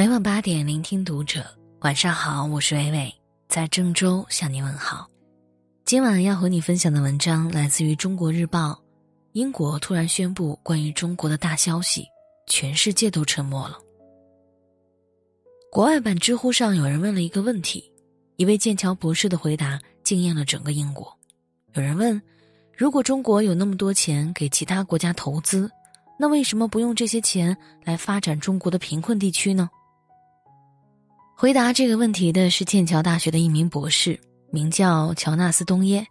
每晚八点，聆听读者。晚上好，我是伟伟，在郑州向你问好。今晚要和你分享的文章来自于《中国日报》。英国突然宣布关于中国的大消息，全世界都沉默了。国外版知乎上有人问了一个问题，一位剑桥博士的回答惊艳了整个英国。有人问：如果中国有那么多钱给其他国家投资，那为什么不用这些钱来发展中国的贫困地区呢？回答这个问题的是剑桥大学的一名博士，名叫乔纳斯·东耶。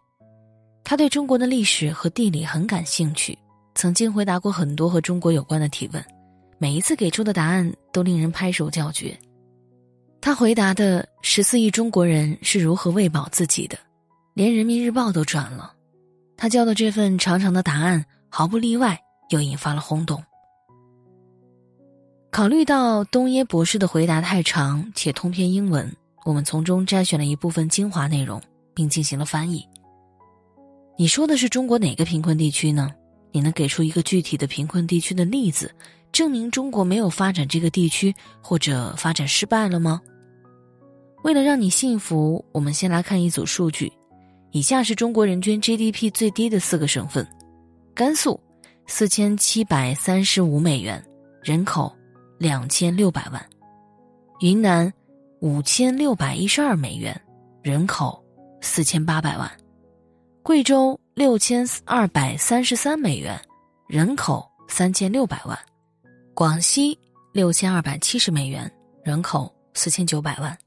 他对中国的历史和地理很感兴趣，曾经回答过很多和中国有关的提问，每一次给出的答案都令人拍手叫绝。他回答的十四亿中国人是如何喂饱自己的，连人民日报都转了。他交的这份长长的答案，毫不例外又引发了轰动。考虑到东耶博士的回答太长且通篇英文，我们从中摘选了一部分精华内容，并进行了翻译。你说的是中国哪个贫困地区呢？你能给出一个具体的贫困地区的例子，证明中国没有发展这个地区或者发展失败了吗？为了让你信服，我们先来看一组数据。以下是中国人均 GDP 最低的四个省份：甘肃四千七百三十五美元，人口两千六百万；云南五千六百一十二美元，人口四千八百万；贵州六千二百三十三美元，人口三千六百万；广西六千二百七十美元，人口四千九百万。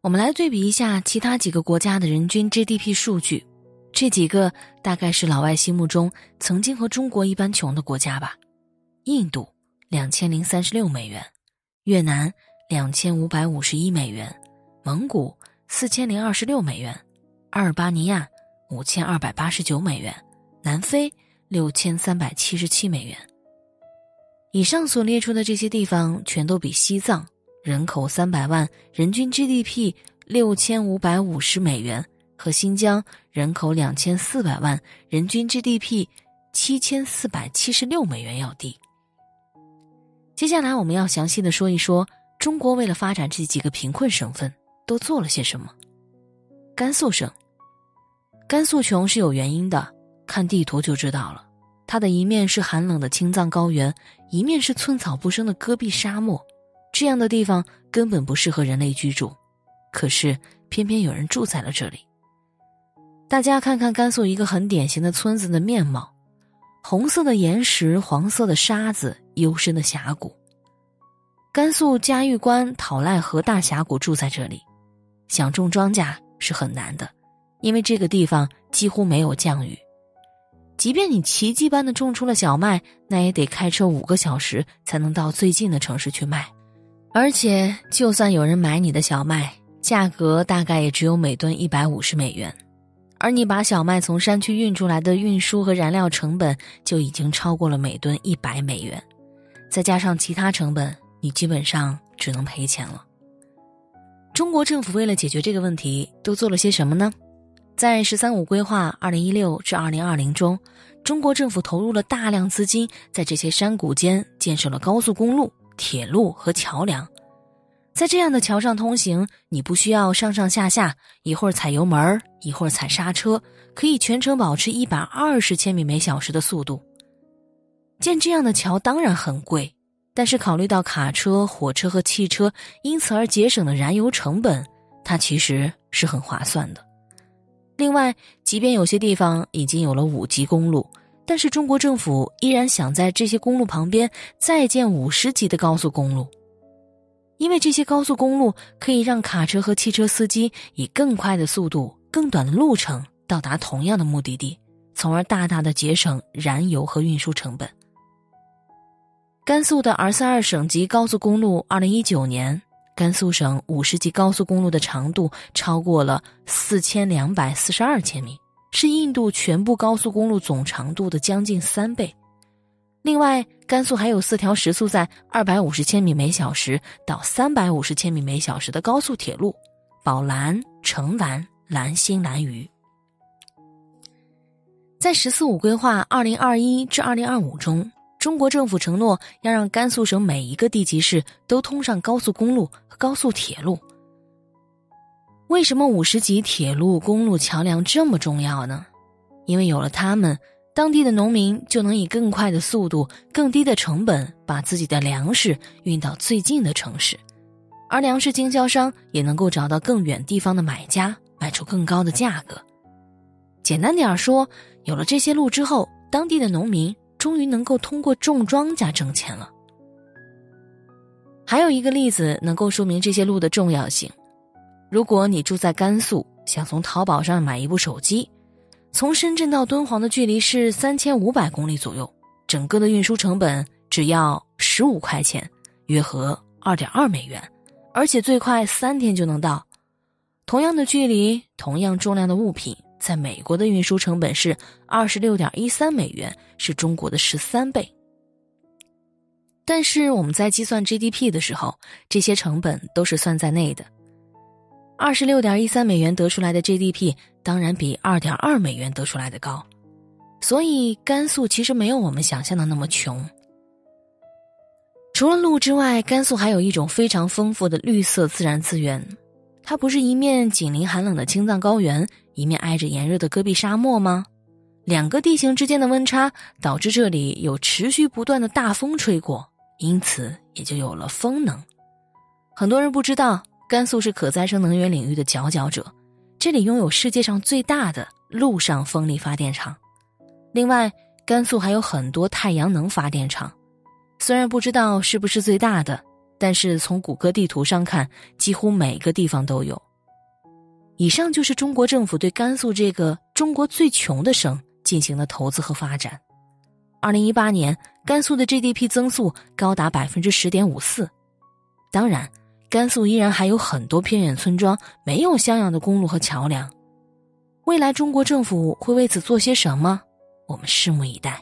我们来对比一下其他几个国家的人均 GDP 数据，这几个大概是老外心目中曾经和中国一般穷的国家吧。印度两千零三十六美元，越南两千五百五十一美元，蒙古四千零二十六美元，阿尔巴尼亚五千二百八十九美元，南非六千三百七十七美元。以上所列出的这些地方，全都比西藏。人口三百万，人均 GDP 六千五百五十美元，和新疆人口两千四百万，人均 GDP 七千四百七十六美元要低。接下来我们要详细的说一说，中国为了发展这几个贫困省份都做了些什么。甘肃省，甘肃穷是有原因的，看地图就知道了，它的一面是寒冷的青藏高原，一面是寸草不生的戈壁沙漠。这样的地方根本不适合人类居住，可是偏偏有人住在了这里。大家看看甘肃一个很典型的村子的面貌：红色的岩石，黄色的沙子，幽深的峡谷。甘肃嘉峪关讨赖河大峡谷住在这里，想种庄稼是很难的，因为这个地方几乎没有降雨。即便你奇迹般的种出了小麦，那也得开车五个小时才能到最近的城市去卖。而且，就算有人买你的小麦，价格大概也只有每吨一百五十美元，而你把小麦从山区运出来的运输和燃料成本就已经超过了每吨一百美元，再加上其他成本，你基本上只能赔钱了。中国政府为了解决这个问题，都做了些什么呢？在“十三五”规划二零一六至二零二零中，中国政府投入了大量资金，在这些山谷间建设了高速公路。铁路和桥梁，在这样的桥上通行，你不需要上上下下，一会儿踩油门一会儿踩刹车，可以全程保持一百二十千米每小时的速度。建这样的桥当然很贵，但是考虑到卡车、火车和汽车因此而节省的燃油成本，它其实是很划算的。另外，即便有些地方已经有了五级公路。但是中国政府依然想在这些公路旁边再建五十级的高速公路，因为这些高速公路可以让卡车和汽车司机以更快的速度、更短的路程到达同样的目的地，从而大大的节省燃油和运输成本。甘肃的 R 三二省级高速公路，二零一九年，甘肃省五十级高速公路的长度超过了四千两百四十二千米。是印度全部高速公路总长度的将近三倍。另外，甘肃还有四条时速在二百五十千米每小时到三百五十千米每小时的高速铁路：宝兰、成兰、兰新、兰渝。在“十四五”规划二零二一至二零二五中，中国政府承诺要让甘肃省每一个地级市都通上高速公路和高速铁路。为什么五十级铁路、公路、桥梁这么重要呢？因为有了它们，当地的农民就能以更快的速度、更低的成本把自己的粮食运到最近的城市，而粮食经销商也能够找到更远地方的买家，卖出更高的价格。简单点说，有了这些路之后，当地的农民。终于能够通过种庄稼挣钱了。还有一个例子能够说明这些路的重要性：如果你住在甘肃，想从淘宝上买一部手机，从深圳到敦煌的距离是三千五百公里左右，整个的运输成本只要十五块钱，约合二点二美元，而且最快三天就能到。同样的距离，同样重量的物品。在美国的运输成本是二十六点一三美元，是中国的十三倍。但是我们在计算 GDP 的时候，这些成本都是算在内的。二十六点一三美元得出来的 GDP，当然比二点二美元得出来的高。所以甘肃其实没有我们想象的那么穷。除了路之外，甘肃还有一种非常丰富的绿色自然资源。它不是一面紧邻寒冷的青藏高原，一面挨着炎热的戈壁沙漠吗？两个地形之间的温差导致这里有持续不断的大风吹过，因此也就有了风能。很多人不知道，甘肃是可再生能源领域的佼佼者，这里拥有世界上最大的陆上风力发电厂。另外，甘肃还有很多太阳能发电厂，虽然不知道是不是最大的。但是从谷歌地图上看，几乎每个地方都有。以上就是中国政府对甘肃这个中国最穷的省进行了投资和发展。二零一八年，甘肃的 GDP 增速高达百分之十点五四。当然，甘肃依然还有很多偏远村庄没有像样的公路和桥梁。未来中国政府会为此做些什么？我们拭目以待。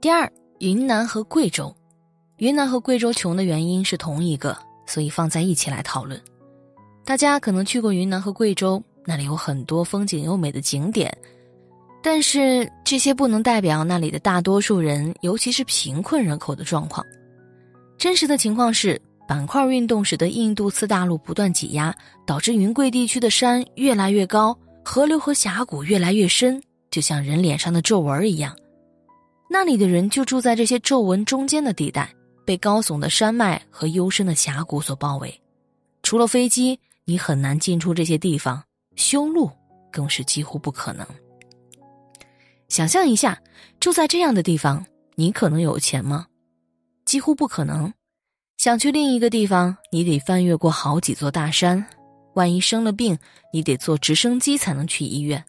第二，云南和贵州。云南和贵州穷的原因是同一个，所以放在一起来讨论。大家可能去过云南和贵州，那里有很多风景优美的景点，但是这些不能代表那里的大多数人，尤其是贫困人口的状况。真实的情况是，板块运动使得印度次大陆不断挤压，导致云贵地区的山越来越高，河流和峡谷越来越深，就像人脸上的皱纹一样。那里的人就住在这些皱纹中间的地带。被高耸的山脉和幽深的峡谷所包围，除了飞机，你很难进出这些地方，修路更是几乎不可能。想象一下，住在这样的地方，你可能有钱吗？几乎不可能。想去另一个地方，你得翻越过好几座大山，万一生了病，你得坐直升机才能去医院。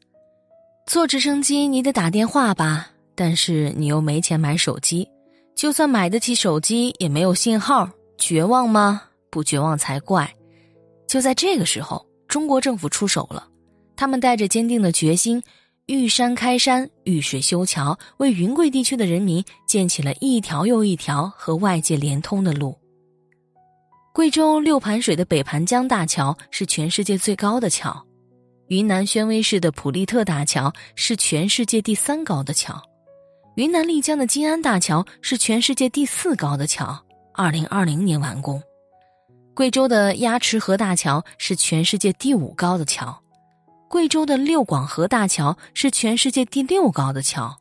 坐直升机，你得打电话吧，但是你又没钱买手机。就算买得起手机，也没有信号，绝望吗？不绝望才怪！就在这个时候，中国政府出手了，他们带着坚定的决心，遇山开山，遇水修桥，为云贵地区的人民建起了一条又一条和外界连通的路。贵州六盘水的北盘江大桥是全世界最高的桥，云南宣威市的普利特大桥是全世界第三高的桥。云南丽江的金安大桥是全世界第四高的桥，二零二零年完工。贵州的鸭池河大桥是全世界第五高的桥，贵州的六广河大桥是全世界第六高的桥，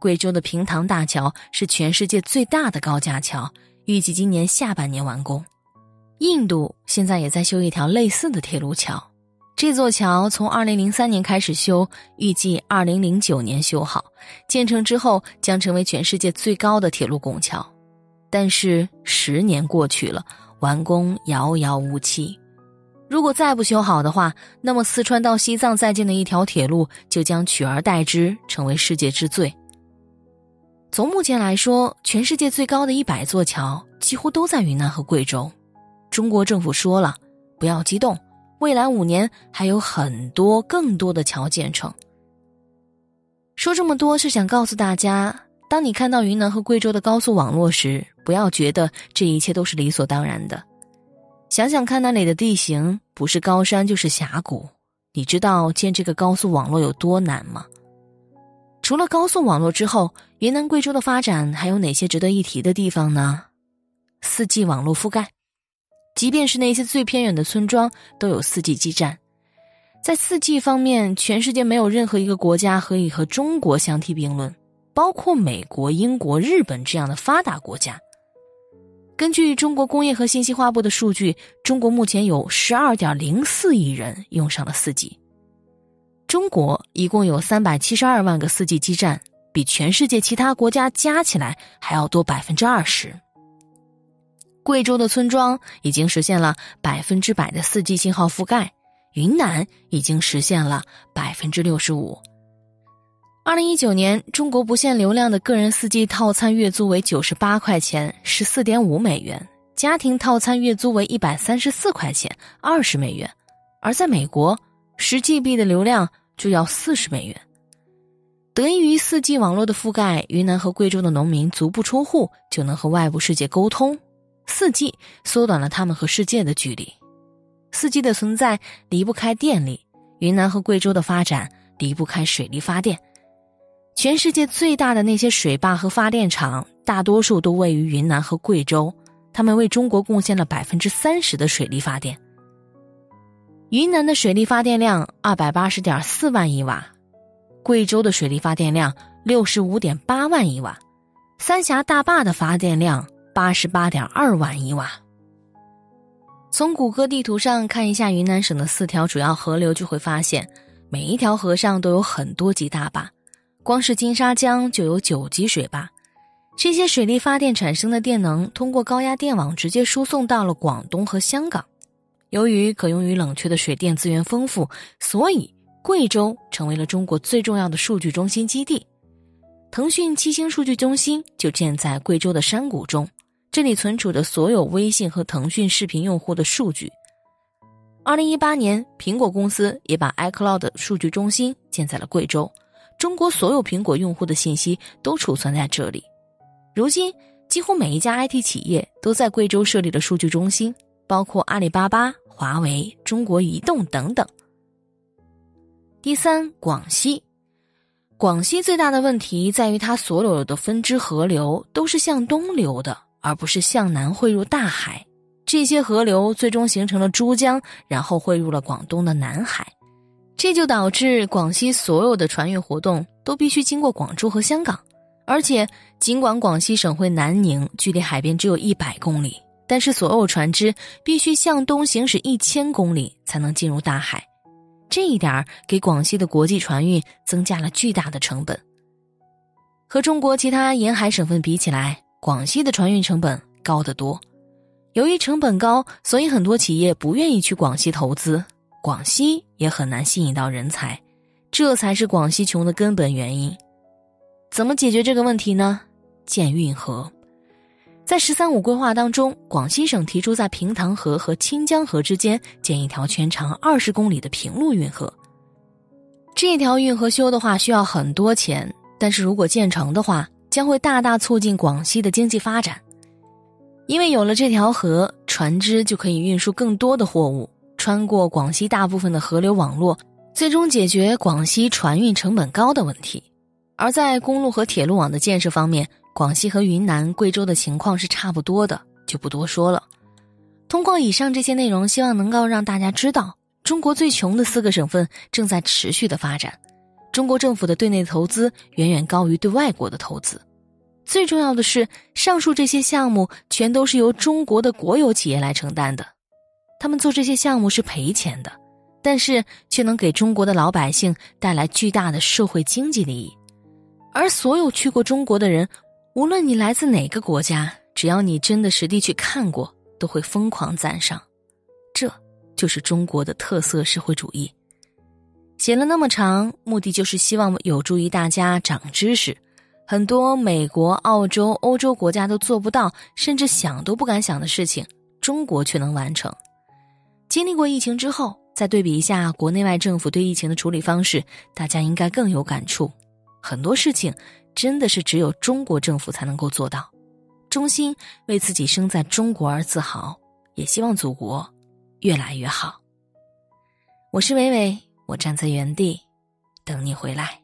贵州的平塘大桥是全世界最大的高架桥，预计今年下半年完工。印度现在也在修一条类似的铁路桥。这座桥从二零零三年开始修，预计二零零九年修好。建成之后将成为全世界最高的铁路拱桥。但是十年过去了，完工遥遥无期。如果再不修好的话，那么四川到西藏在建的一条铁路就将取而代之，成为世界之最。从目前来说，全世界最高的一百座桥几乎都在云南和贵州。中国政府说了，不要激动。未来五年还有很多更多的桥建成。说这么多是想告诉大家，当你看到云南和贵州的高速网络时，不要觉得这一切都是理所当然的。想想看，那里的地形不是高山就是峡谷，你知道建这个高速网络有多难吗？除了高速网络之后，云南贵州的发展还有哪些值得一提的地方呢？四 G 网络覆盖，即便是那些最偏远的村庄都有四 G 基站。在四 G 方面，全世界没有任何一个国家可以和中国相提并论，包括美国、英国、日本这样的发达国家。根据中国工业和信息化部的数据，中国目前有十二点零四亿人用上了四 G。中国一共有三百七十二万个四 G 基站，比全世界其他国家加起来还要多百分之二十。贵州的村庄已经实现了百分之百的四 G 信号覆盖，云南已经实现了百分之六十五。二零一九年，中国不限流量的个人四 G 套餐月租为九十八块钱，十四点五美元；家庭套餐月租为一百三十四块钱，二十美元。而在美国，十 GB 的流量。就要四十美元。得益于四 G 网络的覆盖，云南和贵州的农民足不出户就能和外部世界沟通。四季缩短了他们和世界的距离。四季的存在离不开电力，云南和贵州的发展离不开水力发电。全世界最大的那些水坝和发电厂，大多数都位于云南和贵州，他们为中国贡献了百分之三十的水力发电。云南的水力发电量二百八十点四万亿瓦，贵州的水力发电量六十五点八万亿瓦，三峡大坝的发电量八十八点二万亿瓦。从谷歌地图上看一下云南省的四条主要河流，就会发现每一条河上都有很多级大坝，光是金沙江就有九级水坝。这些水力发电产生的电能通过高压电网直接输送到了广东和香港。由于可用于冷却的水电资源丰富，所以贵州成为了中国最重要的数据中心基地。腾讯七星数据中心就建在贵州的山谷中，这里存储着所有微信和腾讯视频用户的数据。二零一八年，苹果公司也把 iCloud 数据中心建在了贵州，中国所有苹果用户的信息都储存在这里。如今，几乎每一家 IT 企业都在贵州设立了数据中心，包括阿里巴巴。华为、中国移动等等。第三，广西，广西最大的问题在于它所有的分支河流都是向东流的，而不是向南汇入大海。这些河流最终形成了珠江，然后汇入了广东的南海。这就导致广西所有的船运活动都必须经过广州和香港。而且，尽管广西省会南宁距离海边只有一百公里。但是，所有船只必须向东行驶一千公里才能进入大海，这一点给广西的国际船运增加了巨大的成本。和中国其他沿海省份比起来，广西的船运成本高得多。由于成本高，所以很多企业不愿意去广西投资，广西也很难吸引到人才，这才是广西穷的根本原因。怎么解决这个问题呢？建运河。在“十三五”规划当中，广西省提出在平塘河和清江河之间建一条全长二十公里的平路运河。这条运河修的话需要很多钱，但是如果建成的话，将会大大促进广西的经济发展。因为有了这条河，船只就可以运输更多的货物，穿过广西大部分的河流网络，最终解决广西船运成本高的问题。而在公路和铁路网的建设方面，广西和云南、贵州的情况是差不多的，就不多说了。通过以上这些内容，希望能够让大家知道，中国最穷的四个省份正在持续的发展。中国政府的对内投资远远高于对外国的投资。最重要的是，上述这些项目全都是由中国的国有企业来承担的。他们做这些项目是赔钱的，但是却能给中国的老百姓带来巨大的社会经济利益。而所有去过中国的人。无论你来自哪个国家，只要你真的实地去看过，都会疯狂赞赏。这就是中国的特色社会主义。写了那么长，目的就是希望有助于大家长知识。很多美国、澳洲、欧洲国家都做不到，甚至想都不敢想的事情，中国却能完成。经历过疫情之后，再对比一下国内外政府对疫情的处理方式，大家应该更有感触。很多事情。真的是只有中国政府才能够做到，衷心为自己生在中国而自豪，也希望祖国越来越好。我是伟伟，我站在原地等你回来。